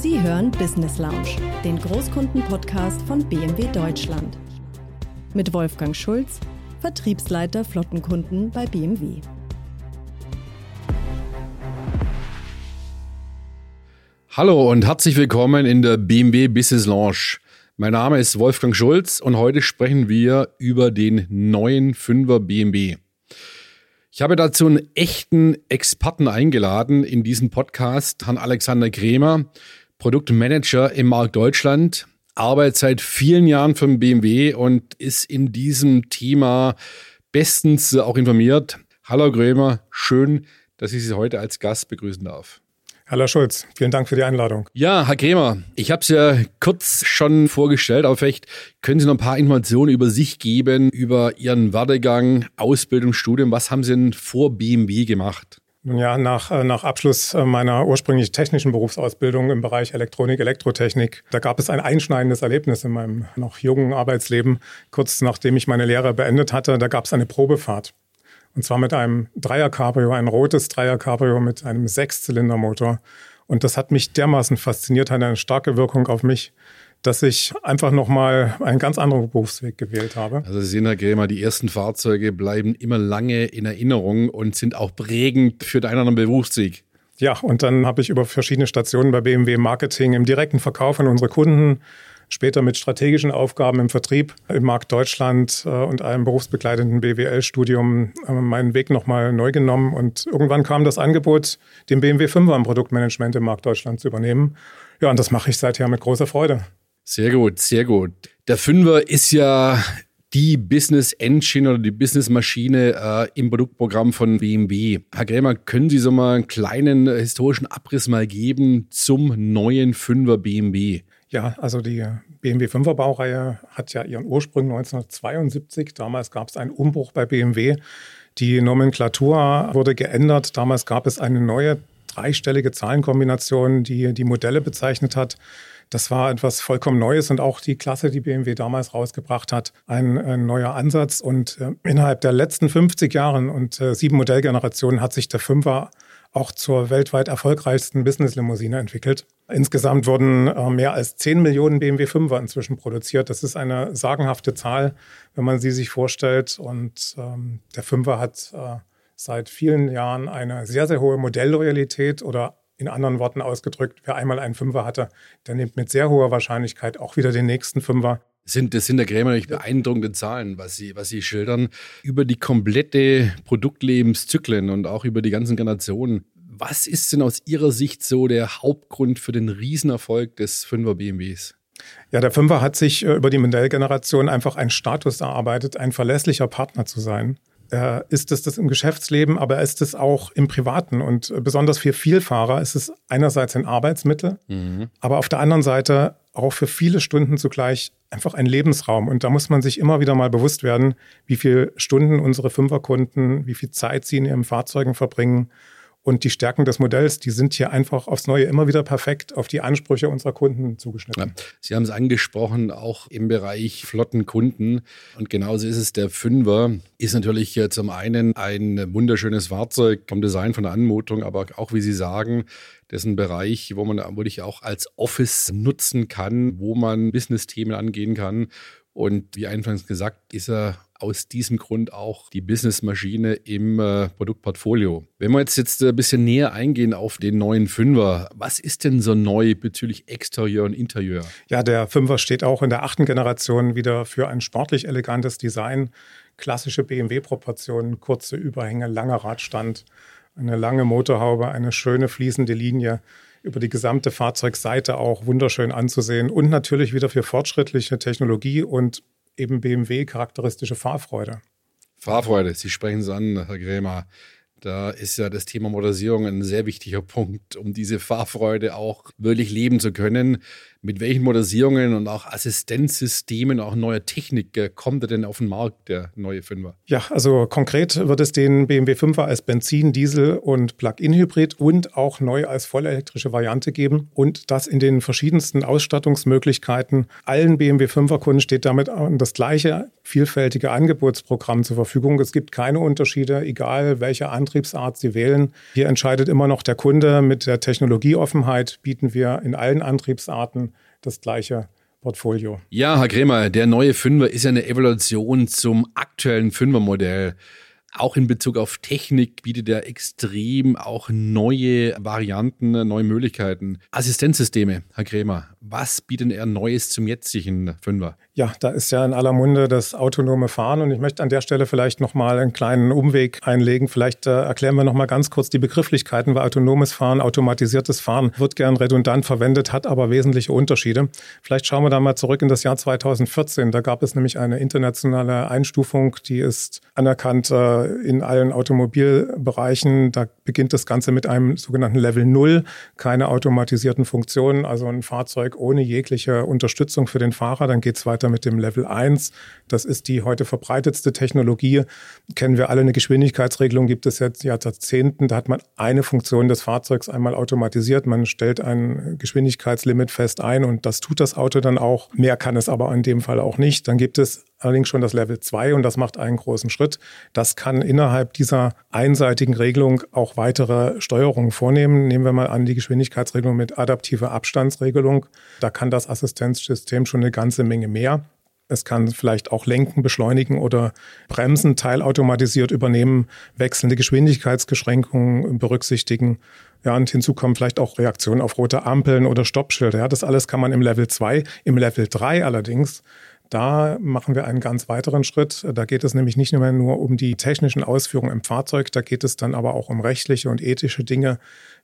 Sie hören Business Lounge, den Großkunden-Podcast von BMW Deutschland. Mit Wolfgang Schulz, Vertriebsleiter Flottenkunden bei BMW. Hallo und herzlich willkommen in der BMW Business Lounge. Mein Name ist Wolfgang Schulz und heute sprechen wir über den neuen 5er BMW. Ich habe dazu einen echten Experten eingeladen in diesen Podcast, Herrn Alexander Kremer, Produktmanager im Markt Deutschland, arbeitet seit vielen Jahren für BMW und ist in diesem Thema bestens auch informiert. Hallo Kremer, schön, dass ich Sie heute als Gast begrüßen darf. Hallo Schulz, vielen Dank für die Einladung. Ja, Herr Kremer, ich habe es ja kurz schon vorgestellt, aber vielleicht können Sie noch ein paar Informationen über sich geben, über Ihren Werdegang, Ausbildung, Studium. Was haben Sie denn vor BMW gemacht? Nun ja, nach, äh, nach Abschluss äh, meiner ursprünglich technischen Berufsausbildung im Bereich Elektronik, Elektrotechnik, da gab es ein einschneidendes Erlebnis in meinem noch jungen Arbeitsleben. Kurz nachdem ich meine Lehre beendet hatte, da gab es eine Probefahrt. Und zwar mit einem Dreier-Cabrio, ein rotes Dreier-Cabrio mit einem Sechszylindermotor. Und das hat mich dermaßen fasziniert, hat eine starke Wirkung auf mich, dass ich einfach nochmal einen ganz anderen Berufsweg gewählt habe. Also Sie sehen, Herr Grämer, die ersten Fahrzeuge bleiben immer lange in Erinnerung und sind auch prägend für deinen anderen Berufsweg. Ja, und dann habe ich über verschiedene Stationen bei BMW Marketing im direkten Verkauf an unsere Kunden später mit strategischen Aufgaben im Vertrieb im Markt Deutschland äh, und einem berufsbegleitenden BWL-Studium äh, meinen Weg nochmal neu genommen. Und irgendwann kam das Angebot, den BMW 5er im Produktmanagement im Markt Deutschland zu übernehmen. Ja, und das mache ich seither mit großer Freude. Sehr gut, sehr gut. Der Fünfer ist ja die Business Engine oder die Business Maschine äh, im Produktprogramm von BMW. Herr Grämer, können Sie so mal einen kleinen äh, historischen Abriss mal geben zum neuen Fünfer BMW? Ja, also die BMW 5er Baureihe hat ja ihren Ursprung 1972. Damals gab es einen Umbruch bei BMW. Die Nomenklatur wurde geändert. Damals gab es eine neue dreistellige Zahlenkombination, die die Modelle bezeichnet hat. Das war etwas vollkommen Neues und auch die Klasse, die BMW damals rausgebracht hat, ein, ein neuer Ansatz. Und äh, innerhalb der letzten 50 Jahren und äh, sieben Modellgenerationen hat sich der Fünfer auch zur weltweit erfolgreichsten Business-Limousine entwickelt. Insgesamt wurden äh, mehr als 10 Millionen BMW 5er inzwischen produziert. Das ist eine sagenhafte Zahl, wenn man sie sich vorstellt. Und ähm, der 5er hat äh, seit vielen Jahren eine sehr, sehr hohe Modellloyalität oder in anderen Worten ausgedrückt, wer einmal einen Fünfer hatte, der nimmt mit sehr hoher Wahrscheinlichkeit auch wieder den nächsten Fünfer sind, das sind der Krämer natürlich beeindruckende Zahlen, was Sie, was Sie schildern, über die komplette Produktlebenszyklen und auch über die ganzen Generationen. Was ist denn aus Ihrer Sicht so der Hauptgrund für den Riesenerfolg des 5er BMWs? Ja, der Fünfer hat sich äh, über die Modellgeneration einfach einen Status erarbeitet, ein verlässlicher Partner zu sein. Er ist es das im Geschäftsleben, aber er ist es auch im Privaten. Und äh, besonders für Vielfahrer ist es einerseits ein Arbeitsmittel, mhm. aber auf der anderen Seite auch für viele Stunden zugleich einfach ein Lebensraum. Und da muss man sich immer wieder mal bewusst werden, wie viele Stunden unsere Fünferkunden, wie viel Zeit sie in ihren Fahrzeugen verbringen und die Stärken des Modells, die sind hier einfach aufs Neue immer wieder perfekt auf die Ansprüche unserer Kunden zugeschnitten. Ja, Sie haben es angesprochen, auch im Bereich flotten Kunden. Und genauso ist es. Der Fünfer ist natürlich zum einen ein wunderschönes Fahrzeug vom Design, von der Anmutung, aber auch, wie Sie sagen, das ist ein Bereich, wo man wirklich auch als Office nutzen kann, wo man Business-Themen angehen kann. Und wie eingangs gesagt, ist er aus diesem Grund auch die Businessmaschine im äh, Produktportfolio. Wenn wir jetzt, jetzt ein bisschen näher eingehen auf den neuen Fünfer, was ist denn so neu bezüglich Exterieur und Interieur? Ja, der Fünfer steht auch in der achten Generation wieder für ein sportlich elegantes Design, klassische BMW-Proportionen, kurze Überhänge, langer Radstand, eine lange Motorhaube, eine schöne fließende Linie über die gesamte Fahrzeugseite auch wunderschön anzusehen und natürlich wieder für fortschrittliche Technologie und eben BMW charakteristische Fahrfreude. Fahrfreude, Sie sprechen es an, Herr Grämer. Da ist ja das Thema Motorisierung ein sehr wichtiger Punkt, um diese Fahrfreude auch wirklich leben zu können. Mit welchen Motorisierungen und auch Assistenzsystemen, auch neuer Technik äh, kommt er denn auf den Markt, der neue Fünfer? Ja, also konkret wird es den BMW 5er als Benzin, Diesel und Plug-in-Hybrid und auch neu als vollelektrische Variante geben und das in den verschiedensten Ausstattungsmöglichkeiten. Allen BMW 5er Kunden steht damit das gleiche vielfältige Angebotsprogramm zur Verfügung. Es gibt keine Unterschiede, egal welche Antriebsart Sie wählen. Hier entscheidet immer noch der Kunde. Mit der Technologieoffenheit bieten wir in allen Antriebsarten das gleiche Portfolio. Ja, Herr Kremer, der neue Fünfer ist ja eine Evolution zum aktuellen Fünfermodell. Auch in Bezug auf Technik bietet er extrem auch neue Varianten, neue Möglichkeiten. Assistenzsysteme, Herr Kremer, was bietet er Neues zum jetzigen Fünfer? Ja, da ist ja in aller Munde das autonome Fahren und ich möchte an der Stelle vielleicht nochmal einen kleinen Umweg einlegen. Vielleicht äh, erklären wir nochmal ganz kurz die Begrifflichkeiten, weil autonomes Fahren, automatisiertes Fahren wird gern redundant verwendet, hat aber wesentliche Unterschiede. Vielleicht schauen wir da mal zurück in das Jahr 2014. Da gab es nämlich eine internationale Einstufung, die ist anerkannt äh, in allen Automobilbereichen. Da beginnt das Ganze mit einem sogenannten Level 0, keine automatisierten Funktionen, also ein Fahrzeug ohne jegliche Unterstützung für den Fahrer. Dann geht es weiter weiter mit dem Level 1. Das ist die heute verbreitetste Technologie. Kennen wir alle eine Geschwindigkeitsregelung, gibt es jetzt Jahrzehnten. Da hat man eine Funktion des Fahrzeugs einmal automatisiert. Man stellt ein Geschwindigkeitslimit fest ein und das tut das Auto dann auch. Mehr kann es aber in dem Fall auch nicht. Dann gibt es allerdings schon das Level 2 und das macht einen großen Schritt. Das kann innerhalb dieser einseitigen Regelung auch weitere Steuerungen vornehmen. Nehmen wir mal an die Geschwindigkeitsregelung mit adaptiver Abstandsregelung. Da kann das Assistenzsystem schon eine ganze Menge mehr. Es kann vielleicht auch lenken, beschleunigen oder bremsen, teilautomatisiert übernehmen, wechselnde Geschwindigkeitsbeschränkungen berücksichtigen. Ja, und hinzu kommen vielleicht auch Reaktionen auf rote Ampeln oder Stoppschilder. Ja, das alles kann man im Level 2. Im Level 3 allerdings da machen wir einen ganz weiteren Schritt. Da geht es nämlich nicht mehr nur um die technischen Ausführungen im Fahrzeug, da geht es dann aber auch um rechtliche und ethische Dinge,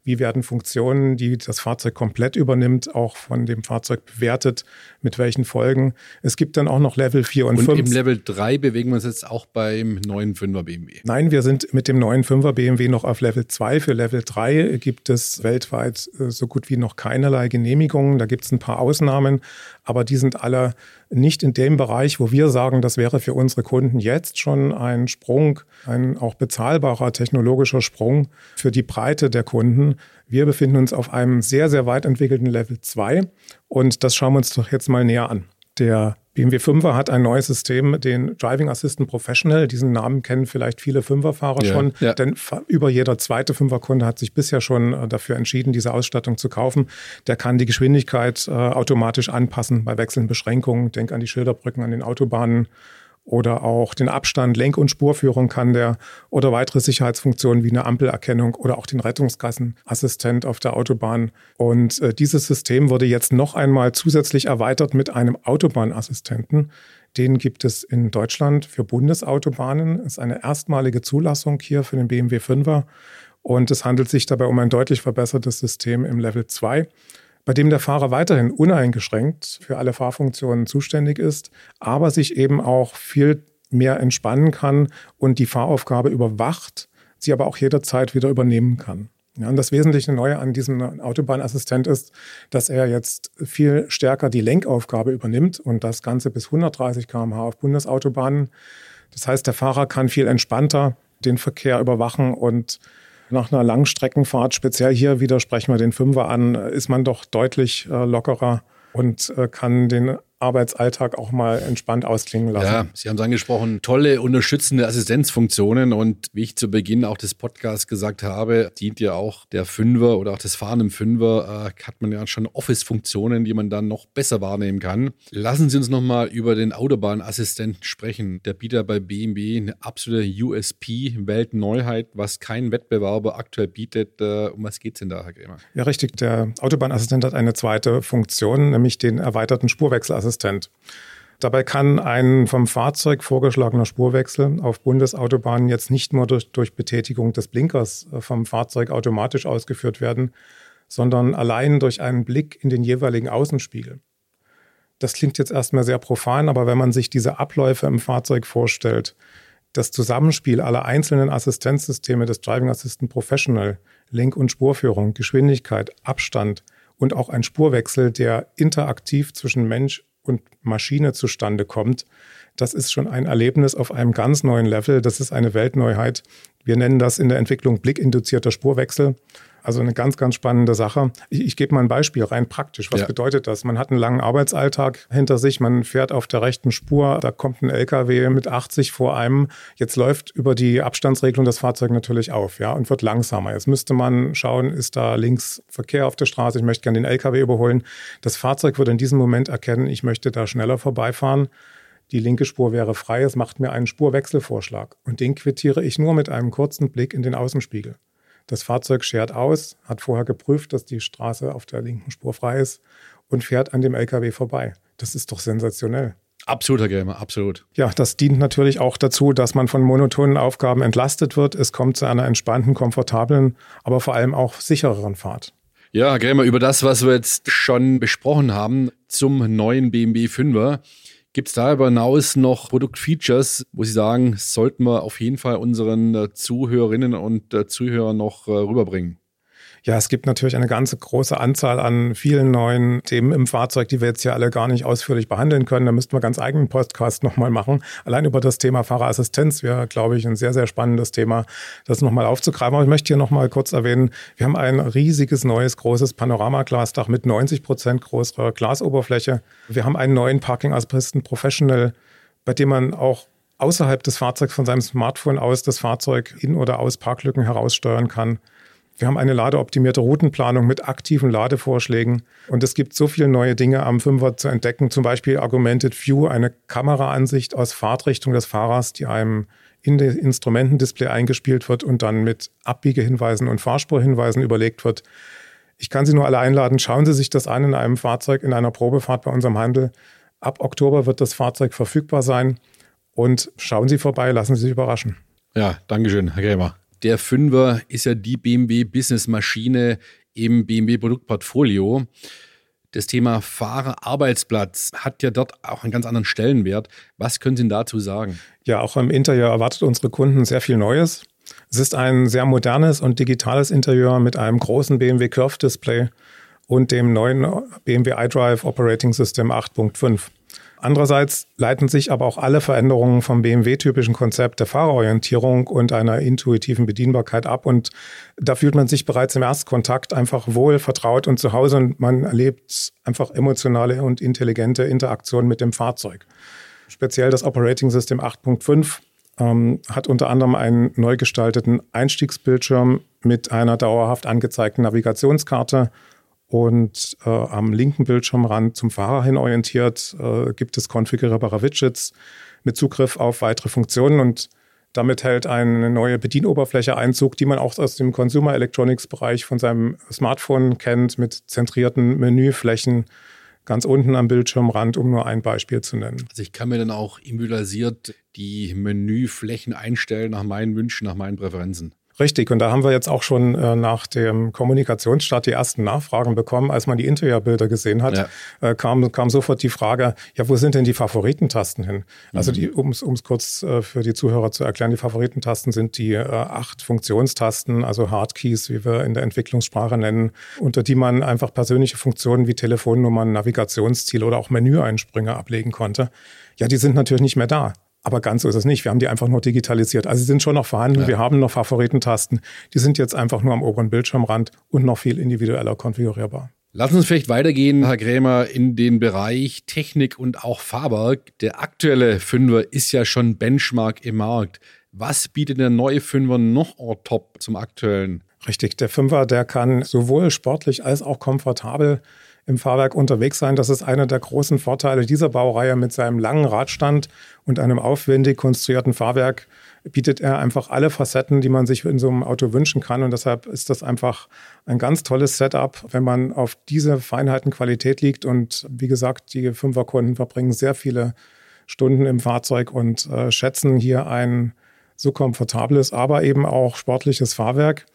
wie werden Funktionen, die das Fahrzeug komplett übernimmt, auch von dem Fahrzeug bewertet, mit welchen Folgen. Es gibt dann auch noch Level 4 und, und 5. Und im Level 3 bewegen wir uns jetzt auch beim neuen 5er BMW. Nein, wir sind mit dem neuen 5er BMW noch auf Level 2. Für Level 3 gibt es weltweit äh, so gut wie noch keinerlei Genehmigungen. Da gibt es ein paar Ausnahmen, aber die sind alle nicht in dem Bereich, wo wir sagen, das wäre für unsere Kunden jetzt schon ein Sprung, ein auch bezahlbarer technologischer Sprung für die Breite der Kunden. Wir befinden uns auf einem sehr, sehr weit entwickelten Level 2 und das schauen wir uns doch jetzt mal näher an. Der BMW 5er hat ein neues System, den Driving Assistant Professional. Diesen Namen kennen vielleicht viele Fünferfahrer ja, schon, ja. denn über jeder zweite Fünferkunde hat sich bisher schon äh, dafür entschieden, diese Ausstattung zu kaufen. Der kann die Geschwindigkeit äh, automatisch anpassen bei wechselnden Beschränkungen. Denk an die Schilderbrücken an den Autobahnen oder auch den Abstand, Lenk- und Spurführung kann der oder weitere Sicherheitsfunktionen wie eine Ampelerkennung oder auch den Rettungskassenassistent auf der Autobahn. Und äh, dieses System wurde jetzt noch einmal zusätzlich erweitert mit einem Autobahnassistenten. Den gibt es in Deutschland für Bundesautobahnen. Das ist eine erstmalige Zulassung hier für den BMW 5er. Und es handelt sich dabei um ein deutlich verbessertes System im Level 2 bei dem der Fahrer weiterhin uneingeschränkt für alle Fahrfunktionen zuständig ist, aber sich eben auch viel mehr entspannen kann und die Fahraufgabe überwacht, sie aber auch jederzeit wieder übernehmen kann. Ja, und das wesentliche Neue an diesem Autobahnassistent ist, dass er jetzt viel stärker die Lenkaufgabe übernimmt und das Ganze bis 130 km/h auf Bundesautobahnen. Das heißt, der Fahrer kann viel entspannter den Verkehr überwachen und nach einer Langstreckenfahrt, speziell hier widersprechen wir den Fünfer an, ist man doch deutlich äh, lockerer und äh, kann den Arbeitsalltag auch mal entspannt ausklingen lassen. Ja, Sie haben es angesprochen, tolle unterstützende Assistenzfunktionen und wie ich zu Beginn auch des Podcasts gesagt habe, dient ja auch der Fünfer oder auch das Fahren im Fünfer, äh, hat man ja schon Office-Funktionen, die man dann noch besser wahrnehmen kann. Lassen Sie uns nochmal über den Autobahnassistenten sprechen. Der bietet bei BMW eine absolute USP, Weltneuheit, was kein Wettbewerber aktuell bietet. Äh, um was geht es denn da, Herr Grämer? Ja, richtig. Der Autobahnassistent hat eine zweite Funktion, nämlich den erweiterten Spurwechselassistenten. Assistent. Dabei kann ein vom Fahrzeug vorgeschlagener Spurwechsel auf Bundesautobahnen jetzt nicht nur durch, durch Betätigung des Blinkers äh, vom Fahrzeug automatisch ausgeführt werden, sondern allein durch einen Blick in den jeweiligen Außenspiegel. Das klingt jetzt erstmal sehr profan, aber wenn man sich diese Abläufe im Fahrzeug vorstellt, das Zusammenspiel aller einzelnen Assistenzsysteme des Driving Assistant Professional, Lenk- und Spurführung, Geschwindigkeit, Abstand und auch ein Spurwechsel, der interaktiv zwischen Mensch und Maschine zustande kommt, das ist schon ein Erlebnis auf einem ganz neuen Level. Das ist eine Weltneuheit. Wir nennen das in der Entwicklung blickinduzierter Spurwechsel. Also eine ganz, ganz spannende Sache. Ich, ich gebe mal ein Beispiel rein praktisch. Was Ja. bedeutet das? Man hat einen langen Arbeitsalltag hinter sich, man fährt auf der rechten Spur, da kommt ein LKW mit 80 vor einem. Jetzt läuft über die Abstandsregelung das Fahrzeug natürlich auf, ja, und wird langsamer. Jetzt müsste man schauen, ist da links Verkehr auf der Straße, ich möchte gerne den LKW überholen. Das Fahrzeug würde in diesem Moment erkennen, ich möchte da schneller vorbeifahren. Die linke Spur wäre frei, es macht mir einen Spurwechselvorschlag. Und den quittiere ich nur mit einem kurzen Blick in den Außenspiegel. Das Fahrzeug schert aus, hat vorher geprüft, dass die Straße auf der linken Spur frei ist und fährt an dem LKW vorbei. Das ist doch sensationell. Absolut, Herr Gamer, absolut. Ja, das dient natürlich auch dazu, dass man von monotonen Aufgaben entlastet wird. Es kommt zu einer entspannten, komfortablen, aber vor allem auch sichereren Fahrt. Ja, Herr Gamer, über das, was wir jetzt schon besprochen haben zum neuen BMW 5er, gibt es darüber hinaus noch Produktfeatures, wo Sie sagen, sollten wir auf jeden Fall unseren äh, Zuhörerinnen und äh, Zuhörern noch äh, rüberbringen? Ja, es gibt natürlich eine ganze große Anzahl an vielen neuen Themen im Fahrzeug, die wir jetzt hier alle gar nicht ausführlich behandeln können. Da müssten wir ganz eigenen Podcast nochmal machen. Allein über das Thema Fahrerassistenz wäre, glaube ich, ein sehr, sehr spannendes Thema, das nochmal aufzugreifen. Aber ich möchte hier nochmal kurz erwähnen, wir haben ein riesiges, neues, großes Panoramaglasdach mit 90 Prozent größerer Glasoberfläche. Wir haben einen neuen Parking Assistant Professional, bei dem man auch außerhalb des Fahrzeugs von seinem Smartphone aus das Fahrzeug in oder aus Parklücken heraussteuern kann. Wir haben eine ladeoptimierte Routenplanung mit aktiven Ladevorschlägen. Und es gibt so viele neue Dinge am Fünfer zu entdecken. Zum Beispiel Augmented View, eine Kameraansicht aus Fahrtrichtung des Fahrers, die einem in das Instrumentendisplay eingespielt wird und dann mit Abbiegehinweisen und Fahrspurhinweisen überlegt wird. Ich kann Sie nur alle einladen, schauen Sie sich das an in einem Fahrzeug, in einer Probefahrt bei unserem Handel. Ab Oktober wird das Fahrzeug verfügbar sein. Und schauen Sie vorbei, lassen Sie sich überraschen. Ja, Dankeschön, Herr Gamer. Der Fünfer ist ja die BMW Business Maschine im BMW Produktportfolio. Das Thema Fahrer-Arbeitsplatz hat ja dort auch einen ganz anderen Stellenwert. Was können Sie dazu sagen? Ja, auch im Interieur erwartet unsere Kunden sehr viel Neues. Es ist ein sehr modernes und digitales Interieur mit einem großen BMW Curve Display und dem neuen BMW iDrive Operating System 8.5. Andererseits leiten sich aber auch alle Veränderungen vom BMW-typischen Konzept der Fahrerorientierung und einer intuitiven Bedienbarkeit ab. Und da fühlt man sich bereits im Erstkontakt einfach wohl, vertraut und zu Hause und man erlebt einfach emotionale und intelligente Interaktion mit dem Fahrzeug. Speziell das Operating System 8.5 ähm, hat unter anderem einen neu gestalteten Einstiegsbildschirm mit einer dauerhaft angezeigten Navigationskarte und äh, am linken Bildschirmrand zum Fahrer hin orientiert äh, gibt es konfigurierbare Widgets mit Zugriff auf weitere Funktionen und damit hält eine neue Bedienoberfläche Einzug, die man auch aus dem Consumer Electronics Bereich von seinem Smartphone kennt, mit zentrierten Menüflächen ganz unten am Bildschirmrand, um nur ein Beispiel zu nennen. Also ich kann mir dann auch individualisiert die Menüflächen einstellen nach meinen Wünschen, nach meinen Präferenzen. Richtig, und da haben wir jetzt auch schon äh, nach dem Kommunikationsstart die ersten Nachfragen bekommen. Als man die Interiorbilder gesehen hat, Ja. äh, kam, kam sofort die Frage, ja, wo sind denn die Favoritentasten hin? Also die, um es kurz äh, für die Zuhörer zu erklären, die Favoritentasten sind die äh, acht Funktionstasten, also Hardkeys, wie wir in der Entwicklungssprache nennen, unter die man einfach persönliche Funktionen wie Telefonnummern, Navigationsziele oder auch Menüeinsprünge ablegen konnte. Ja, die sind natürlich nicht mehr da. Aber ganz so ist es nicht. Wir haben die einfach nur digitalisiert. Also sie sind schon noch vorhanden. Ja. Wir haben noch Favoritentasten. Die sind jetzt einfach nur am oberen Bildschirmrand und noch viel individueller konfigurierbar. Lassen Sie uns vielleicht weitergehen, Herr Krämer, in den Bereich Technik und auch Fahrwerk. Der aktuelle Fünfer ist ja schon Benchmark im Markt. Was bietet der neue Fünfer noch on top zum aktuellen? Richtig, der Fünfer, der kann sowohl sportlich als auch komfortabel im Fahrwerk unterwegs sein. Das ist einer der großen Vorteile dieser Baureihe mit seinem langen Radstand und einem aufwendig konstruierten Fahrwerk bietet er einfach alle Facetten, die man sich in so einem Auto wünschen kann. Und deshalb ist das einfach ein ganz tolles Setup, wenn man auf diese Feinheiten Qualität liegt. Und wie gesagt, die Fünferkunden verbringen sehr viele Stunden im Fahrzeug und äh, schätzen hier ein so komfortables, aber eben auch sportliches Fahrwerk.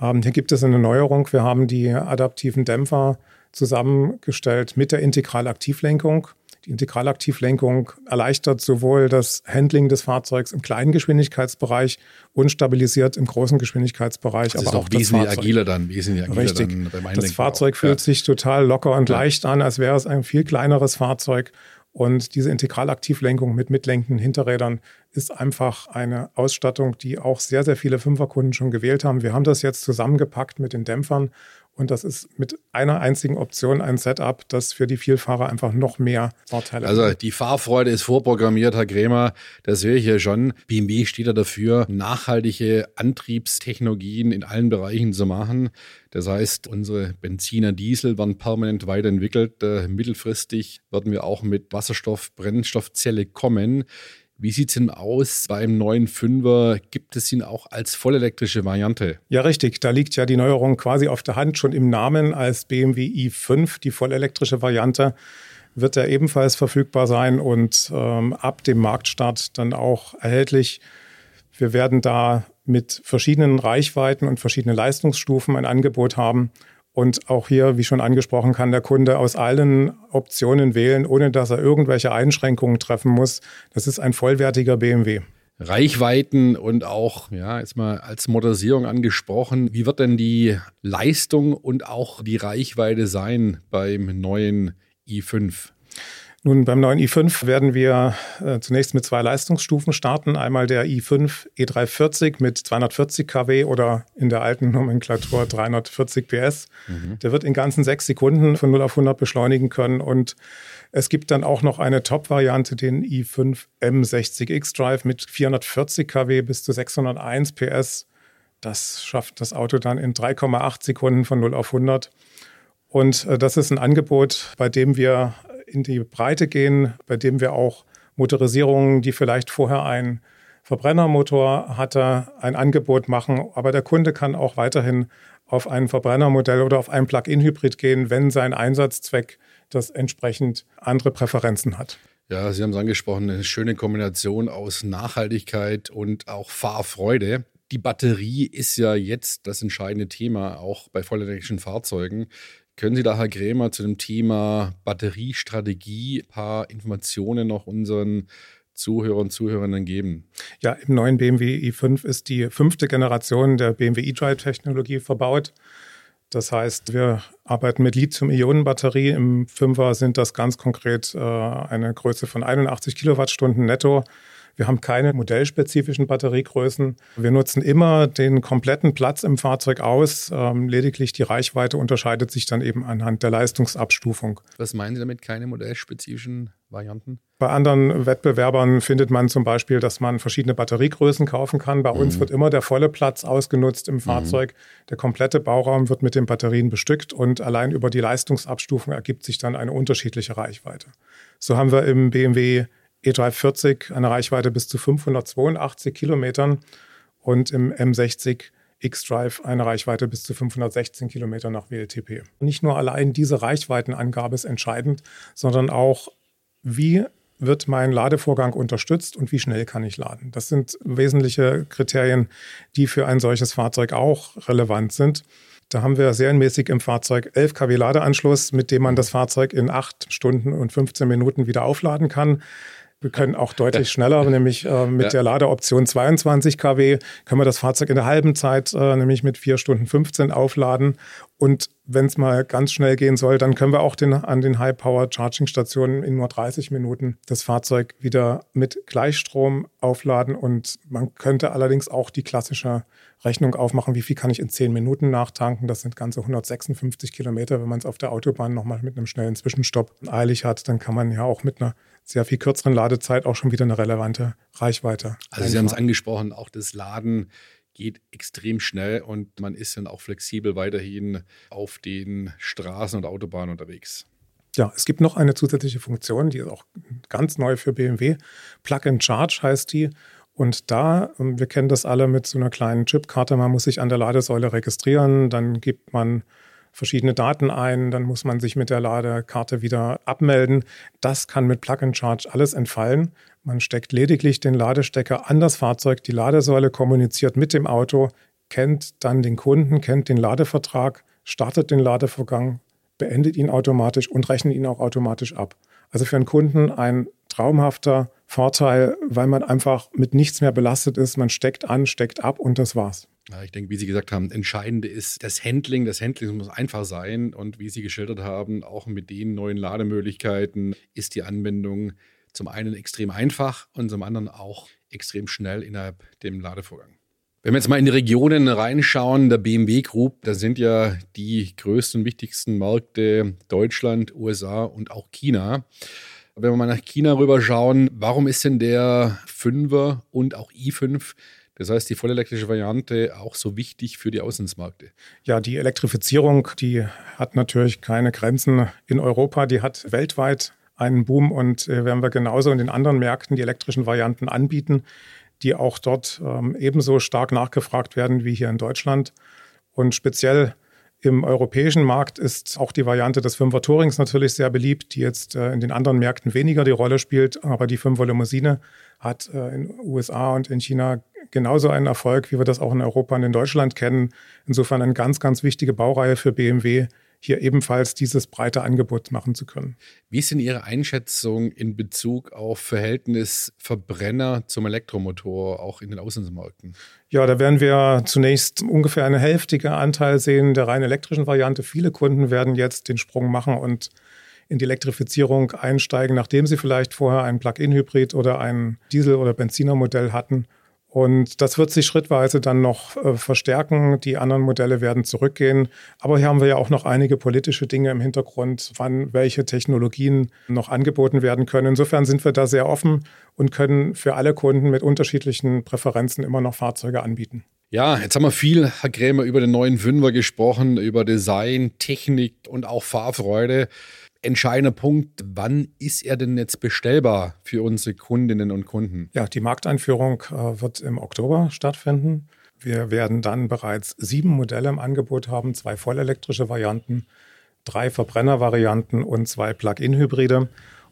Ähm, hier gibt es eine Neuerung. Wir haben die adaptiven Dämpfer zusammengestellt mit der Integralaktivlenkung. Die Integralaktivlenkung erleichtert sowohl das Handling des Fahrzeugs im kleinen Geschwindigkeitsbereich und stabilisiert im großen Geschwindigkeitsbereich. Das aber ist auch auch das wesentlich Fahrzeug. agiler dann, wesentlich agiler Richtig. dann beim Das Einlenken Fahrzeug auch. fühlt Ja. sich total locker und Ja. leicht an, als wäre es ein viel kleineres Fahrzeug. Und diese Integralaktivlenkung mit mitlenkenden Hinterrädern ist einfach eine Ausstattung, die auch sehr, sehr viele Fünferkunden schon gewählt haben. Wir haben das jetzt zusammengepackt mit den Dämpfern und das ist mit einer einzigen Option ein Setup, das für die Vielfahrer einfach noch mehr Vorteile hat. Also die Fahrfreude ist vorprogrammiert, Herr Krämer. Das höre ich ja schon. BMW steht ja dafür, nachhaltige Antriebstechnologien in allen Bereichen zu machen. Das heißt, unsere Benziner, Diesel werden permanent weiterentwickelt. Äh, mittelfristig werden wir auch mit Wasserstoff-Brennstoffzelle kommen. Wie sieht es denn aus beim neuen Fünfer? Gibt es ihn auch als vollelektrische Variante? Ja, richtig. Da liegt ja die Neuerung quasi auf der Hand schon im Namen als BMW i5, die vollelektrische Variante wird er ebenfalls verfügbar sein und ähm, ab dem Marktstart dann auch erhältlich. Wir werden da mit verschiedenen Reichweiten und verschiedenen Leistungsstufen ein Angebot haben und auch hier, wie schon angesprochen, kann der Kunde aus allen Optionen wählen, ohne dass er irgendwelche Einschränkungen treffen muss. Das ist ein vollwertiger BMW. Reichweiten und auch, ja, jetzt mal als Motorisierung angesprochen. Wie wird denn die Leistung und auch die Reichweite sein beim neuen i5? Nun, beim neuen i5 werden wir äh, zunächst mit zwei Leistungsstufen starten. Einmal der i5 E340 mit 240 kW oder in der alten Nomenklatur 340 PS. Mhm. Der wird in ganzen sechs Sekunden von 0 auf 100 beschleunigen können. Und es gibt dann auch noch eine Top-Variante, den i5 M60 X-Drive mit 440 kW bis zu 601 PS. Das schafft das Auto dann in 3,8 Sekunden von 0 auf 100. Und äh, das ist ein Angebot, bei dem wir in die Breite gehen, bei dem wir auch Motorisierungen, die vielleicht vorher ein Verbrennermotor hatte, ein Angebot machen. Aber der Kunde kann auch weiterhin auf ein Verbrennermodell oder auf ein Plug-in-Hybrid gehen, wenn sein Einsatzzweck das entsprechend andere Präferenzen hat. Ja, Sie haben es angesprochen, eine schöne Kombination aus Nachhaltigkeit und auch Fahrfreude. Die Batterie ist ja jetzt das entscheidende Thema, auch bei vollelektrischen Fahrzeugen. Können Sie da, Herr Krämer, zu dem Thema Batteriestrategie ein paar Informationen noch unseren Zuhörern und Zuhörerinnen geben? Ja, im neuen BMW i5 ist die fünfte Generation der BMW e-Drive-Technologie verbaut. Das heißt, wir arbeiten mit Lithium-Ionen-Batterie. Im Fünfer sind das ganz konkret äh, eine Größe von 81 Kilowattstunden netto. Wir haben keine modellspezifischen Batteriegrößen. Wir nutzen immer den kompletten Platz im Fahrzeug aus. Ähm, lediglich die Reichweite unterscheidet sich dann eben anhand der Leistungsabstufung. Was meinen Sie damit, keine modellspezifischen Varianten? Bei anderen Wettbewerbern findet man zum Beispiel, dass man verschiedene Batteriegrößen kaufen kann. Bei mhm. uns wird immer der volle Platz ausgenutzt im mhm. Fahrzeug. Mhm. Der komplette Bauraum wird mit den Batterien bestückt und allein über die Leistungsabstufung ergibt sich dann eine unterschiedliche Reichweite. So haben wir im BMW E340 eine Reichweite bis zu 582 Kilometern und im M60 X-Drive eine Reichweite bis zu 516 Kilometer nach WLTP. Nicht nur allein diese Reichweitenangabe ist entscheidend, sondern auch, wie wird mein Ladevorgang unterstützt und wie schnell kann ich laden. Das sind wesentliche Kriterien, die für ein solches Fahrzeug auch relevant sind. Da haben wir serienmäßig im Fahrzeug 11 kW Ladeanschluss, mit dem man das Fahrzeug in 8 Stunden und 15 Minuten wieder aufladen kann. Wir können auch deutlich schneller, nämlich äh, mit ja. der Ladeoption 22 kW können wir das Fahrzeug in der halben Zeit, äh, nämlich mit 4 Stunden 15 aufladen. Und wenn es mal ganz schnell gehen soll, dann können wir auch den, an den High-Power-Charging-Stationen in nur 30 Minuten das Fahrzeug wieder mit Gleichstrom aufladen. Und man könnte allerdings auch die klassische Rechnung aufmachen, wie viel kann ich in 10 Minuten nachtanken. Das sind ganze 156 Kilometer. Wenn man es auf der Autobahn nochmal mit einem schnellen Zwischenstopp eilig hat, dann kann man ja auch mit einer sehr viel kürzeren Ladezeit auch schon wieder eine relevante Reichweite. Also. Sie haben es angesprochen, auch das Laden geht extrem schnell und man ist dann auch flexibel weiterhin auf den Straßen und Autobahnen unterwegs. Ja, es gibt noch eine zusätzliche Funktion, die ist auch ganz neu für BMW. Plug and Charge heißt die. Und da, ähm, wir kennen das alle mit so einer kleinen Chipkarte, man muss sich an der Ladesäule registrieren, dann gibt man verschiedene Daten ein, dann muss man sich mit der Ladekarte wieder abmelden. Das kann mit Plug and Charge alles entfallen. Man steckt lediglich den Ladestecker an das Fahrzeug, die Ladesäule kommuniziert mit dem Auto, kennt dann den Kunden, kennt den Ladevertrag, startet den Ladevorgang, beendet ihn automatisch und rechnet ihn auch automatisch ab. Also für einen Kunden ein traumhafter Vorteil, weil man einfach mit nichts mehr belastet ist. Man steckt an, steckt ab und das war's. Ja, ich denke, wie Sie gesagt haben, entscheidend ist das Handling. Das Handling muss einfach sein und wie Sie geschildert haben, auch mit den neuen Lademöglichkeiten ist die Anwendung zum einen extrem einfach und zum anderen auch extrem schnell innerhalb dem Ladevorgang. Wenn wir jetzt mal in die Regionen reinschauen, der BMW Group, da sind ja die größten, wichtigsten Märkte Deutschland, USA und auch China. Wenn wir mal nach China rüberschauen, warum ist denn der 5er und auch i5 das heißt, die vollelektrische Variante auch so wichtig für die Auslandsmärkte. Ja, die Elektrifizierung, die hat natürlich keine Grenzen in Europa, die hat weltweit einen Boom und äh, werden wir genauso in den anderen Märkten die elektrischen Varianten anbieten, die auch dort ähm, ebenso stark nachgefragt werden wie hier in Deutschland. Und speziell im europäischen Markt ist auch die Variante des Fünfer Tourings natürlich sehr beliebt, die jetzt äh, in den anderen Märkten weniger die Rolle spielt. Aber die Fünfer Limousine hat äh, in USA und in China genauso einen Erfolg, wie wir das auch in Europa und in Deutschland kennen. Insofern eine ganz, ganz wichtige Baureihe für BMW, hier ebenfalls dieses breite Angebot machen zu können. Wie ist denn Ihre Einschätzung in Bezug auf Verhältnis Verbrenner zum Elektromotor, auch in den Auslandsmärkten? Ja, da werden wir zunächst ungefähr eine hälftige Anteil sehen der rein elektrischen Variante. Viele Kunden werden jetzt den Sprung machen und in die Elektrifizierung einsteigen, nachdem sie vielleicht vorher ein Plug-in-Hybrid oder ein Diesel- oder Benzinermodell hatten und das wird sich schrittweise dann noch äh, verstärken. Die anderen Modelle werden zurückgehen. Aber hier haben wir ja auch noch einige politische Dinge im Hintergrund, wann welche Technologien noch angeboten werden können. Insofern sind wir da sehr offen und können für alle Kunden mit unterschiedlichen Präferenzen immer noch Fahrzeuge anbieten. Ja, jetzt haben wir viel, Herr Krämer, über den neuen Fünfer gesprochen, über Design, Technik und auch Fahrfreude entscheidender Punkt, wann ist er denn jetzt bestellbar für unsere Kundinnen und Kunden? Ja, die Markteinführung äh, wird im Oktober stattfinden. Wir werden dann bereits sieben Modelle im Angebot haben, zwei vollelektrische Varianten, drei Verbrennervarianten und zwei Plug-in-Hybride.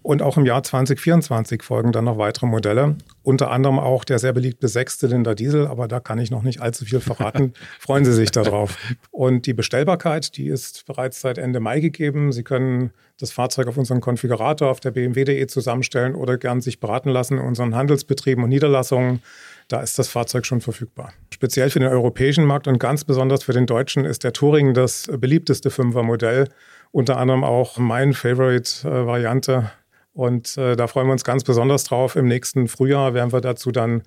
Und auch im Jahr 2024 folgen dann noch weitere Modelle. Unter anderem auch der sehr beliebte Sechszylinder Diesel, aber da kann ich noch nicht allzu viel verraten. Freuen Sie sich darauf. Und die Bestellbarkeit, die ist bereits seit Ende Mai gegeben. Sie können das Fahrzeug auf unseren Konfigurator auf der bmw.de zusammenstellen oder gern sich beraten lassen in unseren Handelsbetrieben und Niederlassungen. Da ist das Fahrzeug schon verfügbar. Speziell für den europäischen Markt und ganz besonders für den deutschen ist der Touring das beliebteste Fünfer-Modell. Unter anderem auch mein Favorite-Variante und äh, da freuen wir uns ganz besonders drauf. Im nächsten Frühjahr werden wir dazu dann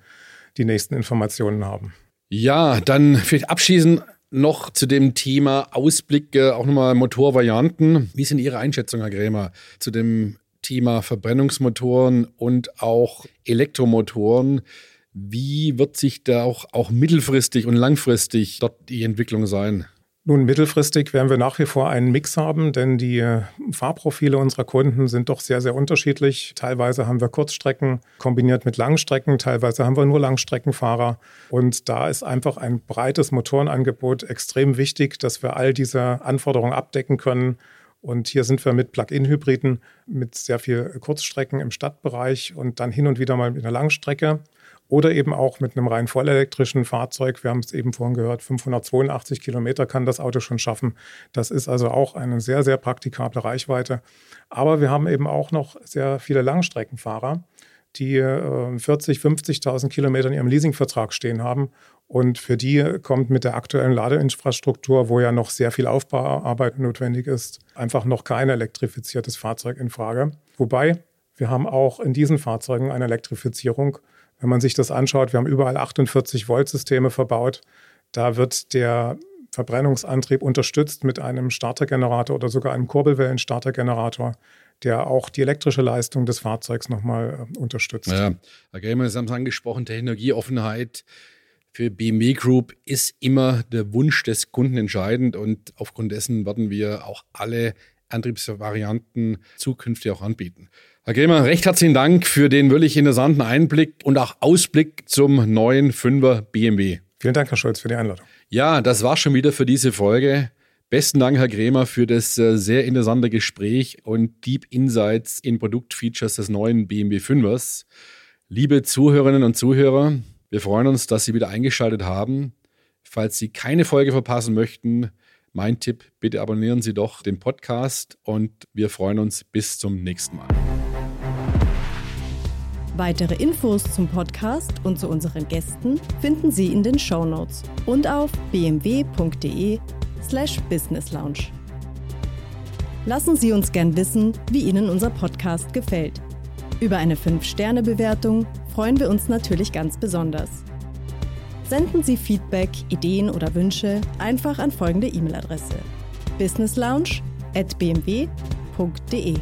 die nächsten Informationen haben. Ja, dann vielleicht abschließend noch zu dem Thema Ausblick, äh, auch nochmal Motorvarianten. Wie sind Ihre Einschätzungen, Herr Grämer, zu dem Thema Verbrennungsmotoren und auch Elektromotoren? Wie wird sich da auch, auch mittelfristig und langfristig dort die Entwicklung sein? Nun, mittelfristig werden wir nach wie vor einen Mix haben, denn die äh, Fahrprofile unserer Kunden sind doch sehr, sehr unterschiedlich. Teilweise haben wir Kurzstrecken kombiniert mit Langstrecken, teilweise haben wir nur Langstreckenfahrer. Und da ist einfach ein breites Motorenangebot extrem wichtig, dass wir all diese Anforderungen abdecken können. Und hier sind wir mit Plug-in-Hybriden mit sehr viel Kurzstrecken im Stadtbereich und dann hin und wieder mal mit einer Langstrecke oder eben auch mit einem rein vollelektrischen Fahrzeug. Wir haben es eben vorhin gehört, 582 Kilometer kann das Auto schon schaffen. Das ist also auch eine sehr, sehr praktikable Reichweite. Aber wir haben eben auch noch sehr viele Langstreckenfahrer, die 40, äh, 50.000 Kilometer in ihrem Leasingvertrag stehen haben. Und für die kommt mit der aktuellen Ladeinfrastruktur, wo ja noch sehr viel Aufbauarbeit notwendig ist, einfach noch kein elektrifiziertes Fahrzeug in Frage. Wobei wir haben auch in diesen Fahrzeugen eine Elektrifizierung wenn man sich das anschaut, wir haben überall 48 Volt Systeme verbaut. Da wird der Verbrennungsantrieb unterstützt mit einem Startergenerator oder sogar einem Kurbelwellen-Startergenerator, der auch die elektrische Leistung des Fahrzeugs nochmal äh, unterstützt. Ja, Herr Gamer, Sie haben es angesprochen, Technologieoffenheit für BMW Group ist immer der Wunsch des Kunden entscheidend und aufgrund dessen werden wir auch alle Antriebsvarianten zukünftig auch anbieten. Herr Grämer, recht herzlichen Dank für den wirklich interessanten Einblick und auch Ausblick zum neuen 5er BMW. Vielen Dank, Herr Scholz, für die Einladung. Ja, das war schon wieder für diese Folge. Besten Dank, Herr Grämer, für das äh, sehr interessante Gespräch und Deep Insights in Produktfeatures des neuen BMW 5ers. Liebe Zuhörerinnen und Zuhörer, wir freuen uns, dass Sie wieder eingeschaltet haben. Falls Sie keine Folge verpassen möchten, mein Tipp, bitte abonnieren Sie doch den Podcast und wir freuen uns bis zum nächsten Mal. Weitere Infos zum Podcast und zu unseren Gästen finden Sie in den Show Notes und auf bmw.de/slash businesslounge. Lassen Sie uns gern wissen, wie Ihnen unser Podcast gefällt. Über eine 5-Sterne-Bewertung freuen wir uns natürlich ganz besonders. Senden Sie Feedback, Ideen oder Wünsche einfach an folgende E-Mail-Adresse: businesslounge at bmw.de.